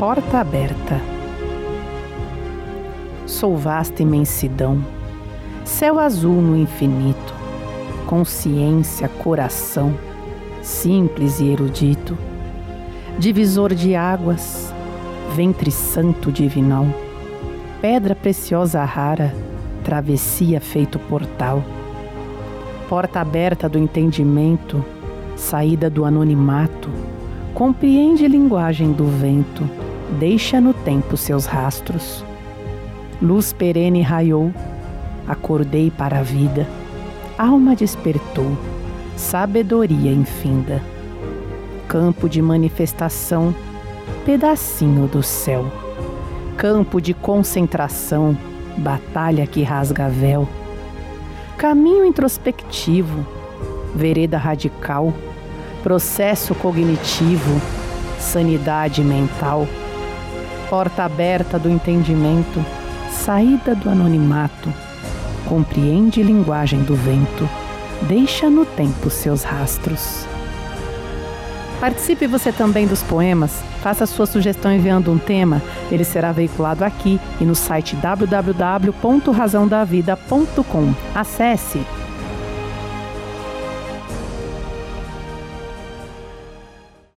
Porta aberta. Sou vasta imensidão, céu azul no infinito, consciência, coração, simples e erudito, divisor de águas, ventre santo divinal, pedra preciosa rara, travessia feito portal, porta aberta do entendimento, saída do anonimato, compreende linguagem do vento, deixa no tempo seus rastros. Luz perene raiou, acordei para a vida, alma despertou, sabedoria infinda. Campo de manifestação, pedacinho do céu. Campo de concentração, batalha que rasga véu. Caminho introspectivo, vereda radical, processo cognitivo, sanidade mental, porta aberta do entendimento, saída do anonimato, compreende linguagem do vento, deixa no tempo seus rastros. Participe você também dos poemas, faça sua sugestão enviando um tema, ele será veiculado aqui e no site www.razãodavida.com. Acesse